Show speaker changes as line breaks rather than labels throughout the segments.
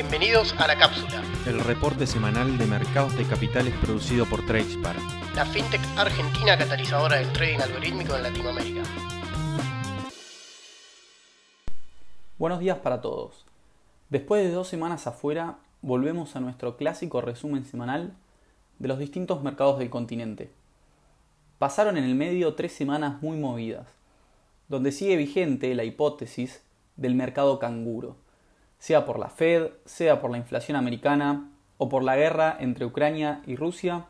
Bienvenidos a La Cápsula,
el reporte semanal de mercados de capitales producido por Tradespar,
la fintech argentina catalizadora del trading algorítmico en Latinoamérica.
Buenos días para todos. Después de dos semanas afuera, volvemos a nuestro clásico resumen semanal de los distintos mercados del continente. Pasaron en el medio tres semanas muy movidas, donde sigue vigente la hipótesis del mercado canguro, sea por la Fed, sea por la inflación americana o por la guerra entre Ucrania y Rusia,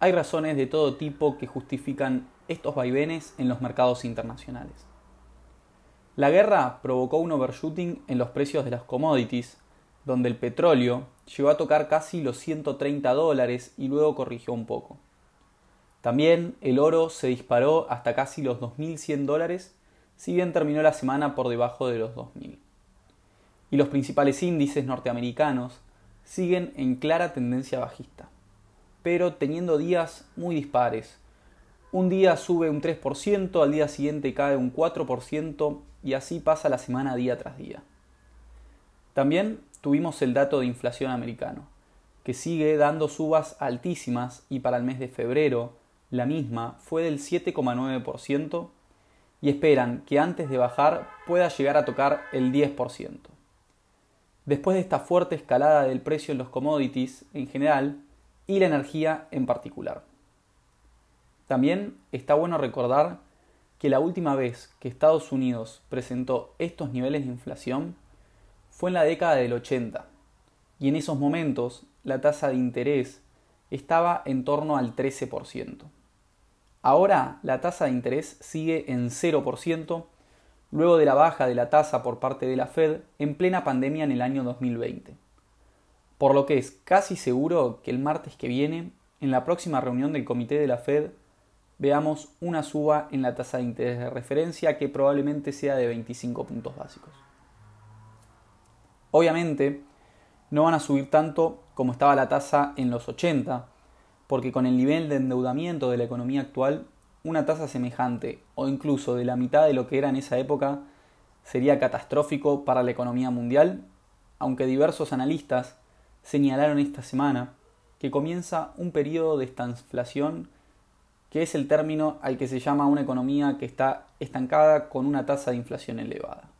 hay razones de todo tipo que justifican estos vaivenes en los mercados internacionales. La guerra provocó un overshooting en los precios de las commodities, donde el petróleo llegó a tocar casi los 130 dólares y luego corrigió un poco. También el oro se disparó hasta casi los 2.100 dólares, si bien terminó la semana por debajo de los 2.000 y los principales índices norteamericanos siguen en clara tendencia bajista, pero teniendo días muy dispares. Un día sube un 3%, al día siguiente cae un 4% y así pasa la semana día tras día. También tuvimos el dato de inflación americano, que sigue dando subas altísimas y para el mes de febrero la misma fue del 7,9% y esperan que antes de bajar pueda llegar a tocar el 10%. Después de esta fuerte escalada del precio en los commodities en general y la energía en particular. También está bueno recordar que la última vez que Estados Unidos presentó estos niveles de inflación fue en la década del 80 y en esos momentos la tasa de interés estaba en torno al 13%. Ahora la tasa de interés sigue en 0% luego de la baja de la tasa por parte de la Fed en plena pandemia en el año 2020. Por lo que es casi seguro que el martes que viene, en la próxima reunión del comité de la Fed, veamos una suba en la tasa de interés de referencia que probablemente sea de 25 puntos básicos. Obviamente, no van a subir tanto como estaba la tasa en los 80, porque con el nivel de endeudamiento de la economía actual una tasa semejante o incluso de la mitad de lo que era en esa época sería catastrófico para la economía mundial, aunque diversos analistas señalaron esta semana que comienza un periodo de estanflación que es el término al que se llama una economía que está estancada con una tasa de inflación elevada.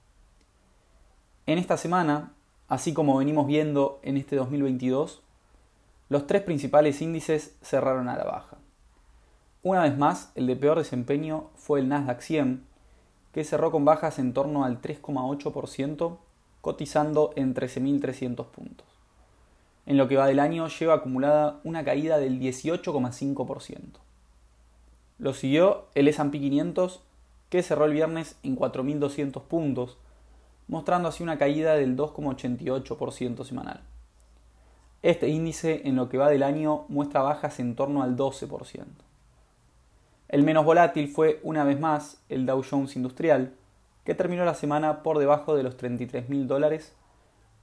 En esta semana, así como venimos viendo en este 2022, los tres principales índices cerraron a la baja. Una vez más, el de peor desempeño fue el Nasdaq 100, que cerró con bajas en torno al 3,8%, cotizando en 13.300 puntos. En lo que va del año lleva acumulada una caída del 18,5%. Lo siguió el S&P 500, que cerró el viernes en 4.200 puntos, mostrando así una caída del 2,88% semanal. Este índice en lo que va del año muestra bajas en torno al 12%. El menos volátil fue una vez más el Dow Jones Industrial, que terminó la semana por debajo de los 33 mil dólares,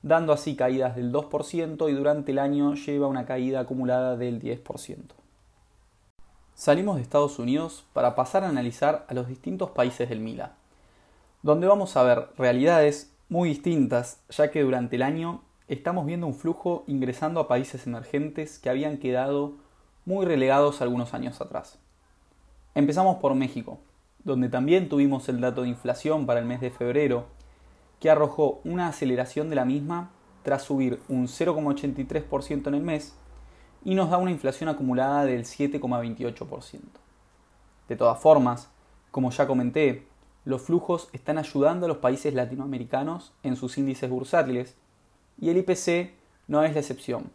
dando así caídas del 2% y durante el año lleva una caída acumulada del 10%. Salimos de Estados Unidos para pasar a analizar a los distintos países del MILA, donde vamos a ver realidades muy distintas, ya que durante el año estamos viendo un flujo ingresando a países emergentes que habían quedado muy relegados algunos años atrás. Empezamos por México, donde también tuvimos el dato de inflación para el mes de febrero, que arrojó una aceleración de la misma tras subir un 0,83% en el mes y nos da una inflación acumulada del 7,28%. De todas formas, como ya comenté, los flujos están ayudando a los países latinoamericanos en sus índices bursátiles y el IPC no es la excepción,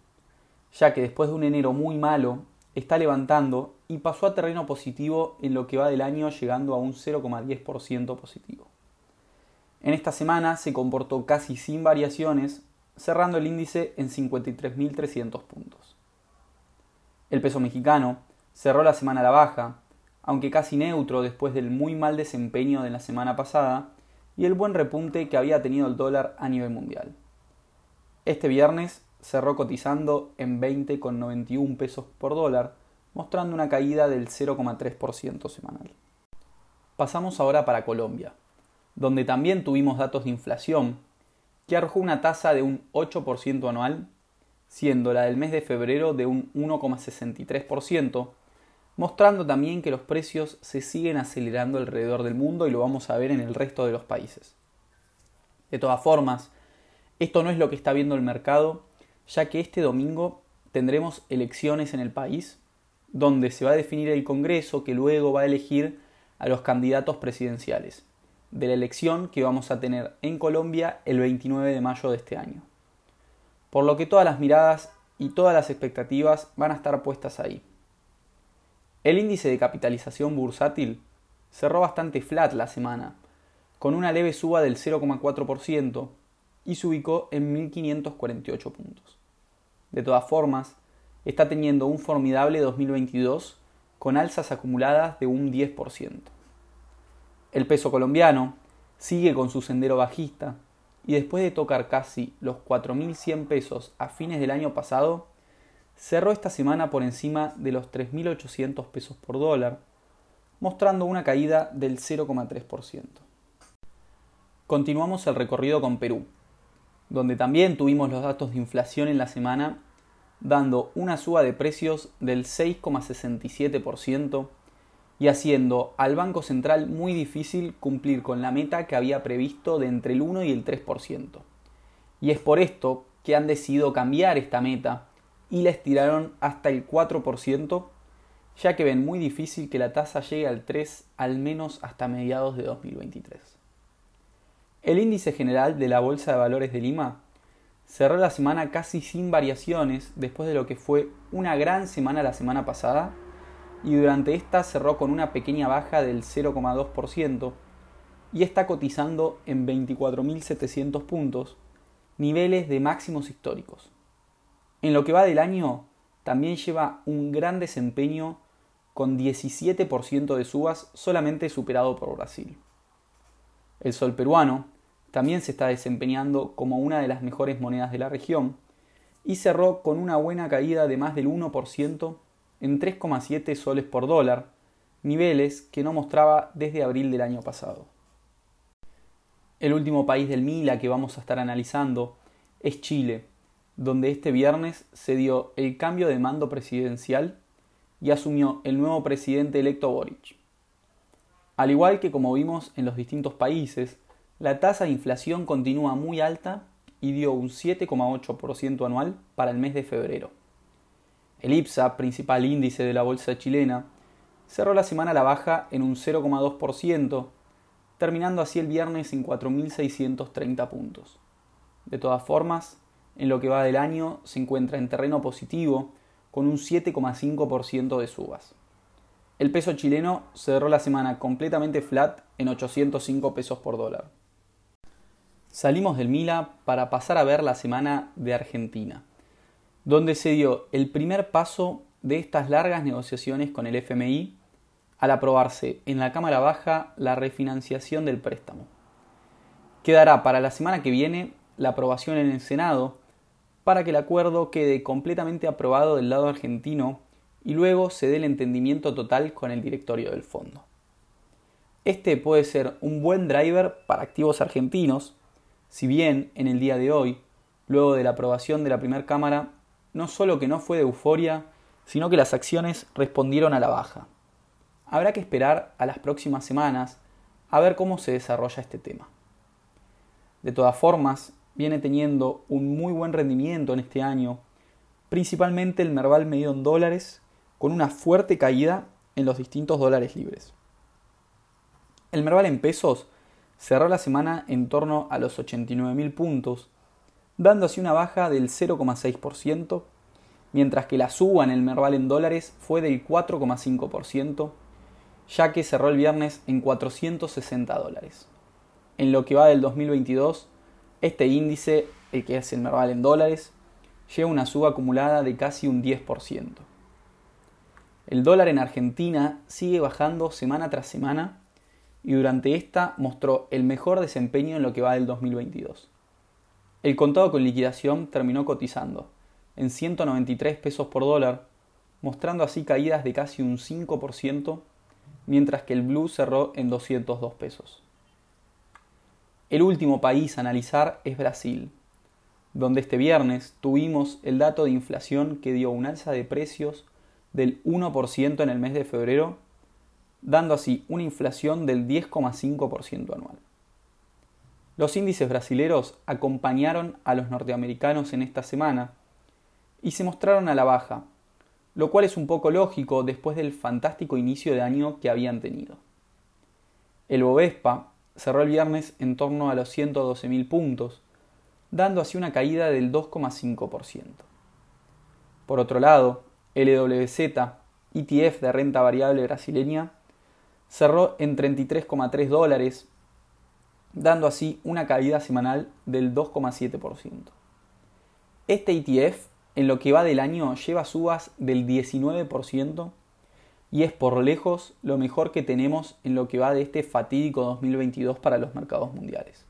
ya que después de un enero muy malo está levantando y pasó a terreno positivo en lo que va del año llegando a un 0,10% positivo. En esta semana se comportó casi sin variaciones, cerrando el índice en 53.300 puntos. El peso mexicano cerró la semana a la baja, aunque casi neutro después del muy mal desempeño de la semana pasada y el buen repunte que había tenido el dólar a nivel mundial. Este viernes cerró cotizando en 20,91 pesos por dólar, mostrando una caída del 0,3% semanal. Pasamos ahora para Colombia, donde también tuvimos datos de inflación que arrojó una tasa de un 8% anual, siendo la del mes de febrero de un 1,63%, mostrando también que los precios se siguen acelerando alrededor del mundo y lo vamos a ver en el resto de los países. De todas formas, esto no es lo que está viendo el mercado, ya que este domingo tendremos elecciones en el país, donde se va a definir el Congreso que luego va a elegir a los candidatos presidenciales de la elección que vamos a tener en Colombia el 29 de mayo de este año. Por lo que todas las miradas y todas las expectativas van a estar puestas ahí. El índice de capitalización bursátil cerró bastante flat la semana, con una leve suba del 0,4% y se ubicó en 1.548 puntos. De todas formas, está teniendo un formidable 2022 con alzas acumuladas de un 10%. El peso colombiano sigue con su sendero bajista y después de tocar casi los 4.100 pesos a fines del año pasado, cerró esta semana por encima de los 3.800 pesos por dólar, mostrando una caída del 0,3%. Continuamos el recorrido con Perú, donde también tuvimos los datos de inflación en la semana, dando una suba de precios del 6,67% y haciendo al Banco Central muy difícil cumplir con la meta que había previsto de entre el 1 y el 3%. Y es por esto que han decidido cambiar esta meta y la estiraron hasta el 4%, ya que ven muy difícil que la tasa llegue al 3 al menos hasta mediados de 2023. El índice general de la Bolsa de Valores de Lima cerró la semana casi sin variaciones después de lo que fue una gran semana la semana pasada y durante esta cerró con una pequeña baja del 0,2% y está cotizando en 24.700 puntos, niveles de máximos históricos. En lo que va del año, también lleva un gran desempeño con 17% de subas solamente superado por Brasil. El sol peruano también se está desempeñando como una de las mejores monedas de la región y cerró con una buena caída de más del 1% en 3,7 soles por dólar, niveles que no mostraba desde abril del año pasado. El último país del Mila que vamos a estar analizando es Chile, donde este viernes se dio el cambio de mando presidencial y asumió el nuevo presidente electo Boric. Al igual que como vimos en los distintos países, la tasa de inflación continúa muy alta y dio un 7,8% anual para el mes de febrero. El IPSA, principal índice de la bolsa chilena, cerró la semana a la baja en un 0,2%, terminando así el viernes en 4.630 puntos. De todas formas, en lo que va del año se encuentra en terreno positivo con un 7,5% de subas. El peso chileno cerró la semana completamente flat en 805 pesos por dólar. Salimos del Mila para pasar a ver la semana de Argentina, donde se dio el primer paso de estas largas negociaciones con el FMI al aprobarse en la Cámara Baja la refinanciación del préstamo. Quedará para la semana que viene la aprobación en el Senado para que el acuerdo quede completamente aprobado del lado argentino y luego se dé el entendimiento total con el directorio del fondo. Este puede ser un buen driver para activos argentinos, si bien en el día de hoy, luego de la aprobación de la primera Cámara, no solo que no fue de euforia, sino que las acciones respondieron a la baja. Habrá que esperar a las próximas semanas a ver cómo se desarrolla este tema. De todas formas, viene teniendo un muy buen rendimiento en este año, principalmente el Merval medido en dólares, con una fuerte caída en los distintos dólares libres. El Merval en pesos cerró la semana en torno a los 89.000 puntos, dando así una baja del 0,6%, mientras que la suba en el Merval en dólares fue del 4,5%, ya que cerró el viernes en 460 dólares. En lo que va del 2022, este índice, el que es el Merval en dólares, lleva una suba acumulada de casi un 10%. El dólar en Argentina sigue bajando semana tras semana y durante esta mostró el mejor desempeño en lo que va del 2022. El contado con liquidación terminó cotizando en 193 pesos por dólar, mostrando así caídas de casi un 5%, mientras que el blue cerró en 202 pesos. el último país a analizar es Brasil, donde este viernes tuvimos el dato de inflación que dio un alza de precios del 1% en el mes de febrero, dando así una inflación del 10,5% anual. Los índices brasileros acompañaron a los norteamericanos en esta semana y se mostraron a la baja, lo cual es un poco lógico después del fantástico inicio de año que habían tenido. El Bovespa cerró el viernes en torno a los 112.000 puntos, dando así una caída del 2,5%. Por otro lado, LWZ, ETF de renta variable brasileña, cerró en 33,3 dólares, dando así una caída semanal del 2,7%. Este ETF, en lo que va del año, lleva subas del 19% y es por lejos lo mejor que tenemos en lo que va de este fatídico 2022 para los mercados mundiales.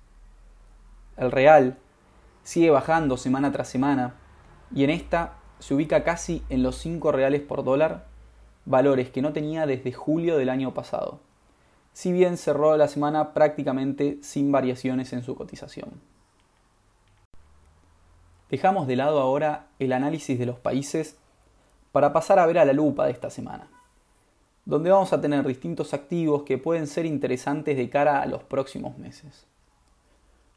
El real sigue bajando semana tras semana y en esta se ubica casi en los 5 reales por dólar, valores que no tenía desde julio del año pasado, si bien cerró la semana prácticamente sin variaciones en su cotización. Dejamos de lado ahora el análisis de los países para pasar a ver a la lupa de esta semana donde vamos a tener distintos activos que pueden ser interesantes de cara a los próximos meses.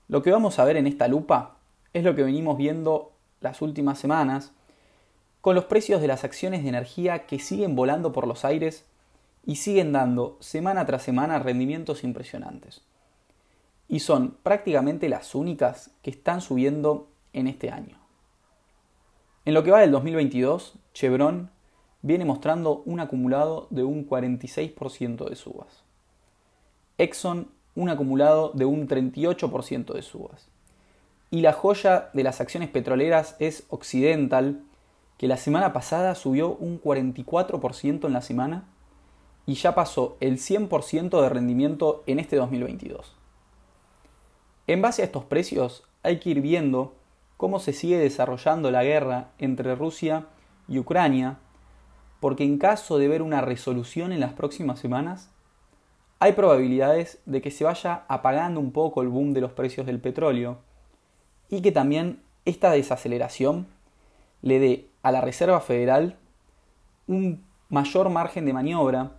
Lo que vamos a ver en esta lupa es lo que venimos viendo las últimas semanas, con los precios de las acciones de energía que siguen volando por los aires y siguen dando semana tras semana rendimientos impresionantes. Y son prácticamente las únicas que están subiendo en este año. En lo que va del 2022, Chevron viene mostrando un acumulado de un 46% de subas. Exxon un acumulado de un 38% de subas. Y la joya de las acciones petroleras es Occidental, que la semana pasada subió un 44% en la semana y ya pasó el 100% de rendimiento en este 2022. En base a estos precios hay que ir viendo cómo se sigue desarrollando la guerra entre Rusia y Ucrania porque en caso de ver una resolución en las próximas semanas, hay probabilidades de que se vaya apagando un poco el boom de los precios del petróleo y que también esta desaceleración le dé a la Reserva Federal un mayor margen de maniobra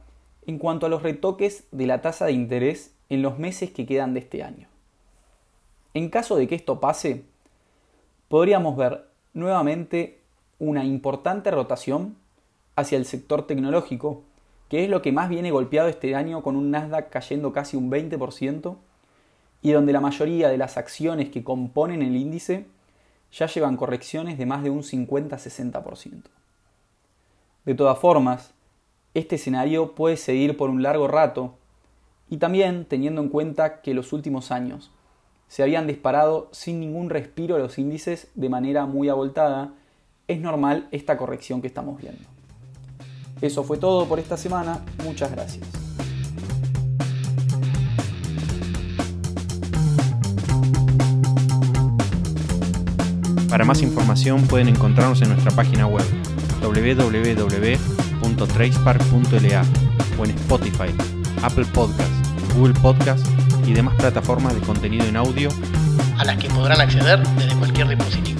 en cuanto a los retoques de la tasa de interés en los meses que quedan de este año. En caso de que esto pase, podríamos ver nuevamente una importante rotación hacia el sector tecnológico, que es lo que más viene golpeado este año con un Nasdaq cayendo casi un 20% y donde la mayoría de las acciones que componen el índice ya llevan correcciones de más de un 50-60%. De todas formas, este escenario puede seguir por un largo rato y también teniendo en cuenta que los últimos años se habían disparado sin ningún respiro los índices de manera muy abultada, es normal esta corrección que estamos viendo. Eso fue todo por esta semana. Muchas gracias.
Para más información pueden encontrarnos en nuestra página web www.tracepark.la o en Spotify, Apple Podcasts, Google Podcasts y demás plataformas de contenido en audio
a las que podrán acceder desde cualquier dispositivo.